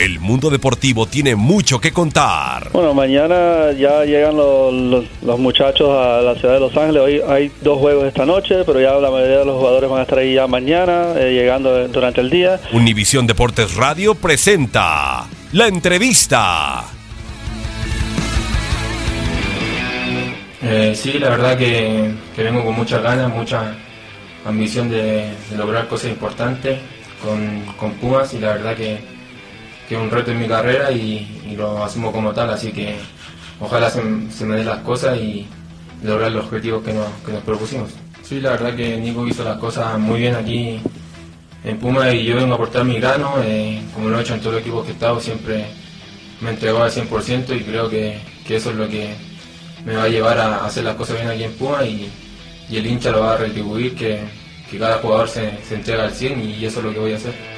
El mundo deportivo tiene mucho que contar. Bueno, mañana ya llegan los, los- los muchachos a la ciudad de Los Ángeles. Hoy hay dos juegos esta noche, pero ya la mayoría de los jugadores van a estar ahí ya mañana, eh, llegando durante el día. Univisión Deportes Radio presenta la entrevista. Eh, sí, la verdad que, que vengo con muchas ganas, mucha ambición de, de lograr cosas importantes con, con Pumas y la verdad que, que es un reto en mi carrera y, lo asumo como tal, así que ojalá se, me den las cosas y lograr los objetivos que nos, que nos propusimos. Sí, la verdad que Nico hizo las cosas muy bien aquí en Pumas y yo vengo a aportar mi grano, eh, como lo he hecho en todos los equipos que he estado, siempre me entregó al 100% y creo que, que eso es lo que me va a llevar a hacer las cosas bien aquí en Puma y, y el hincha lo va a retribuir que, que cada jugador se, se entrega al 100 y eso es lo que voy a hacer.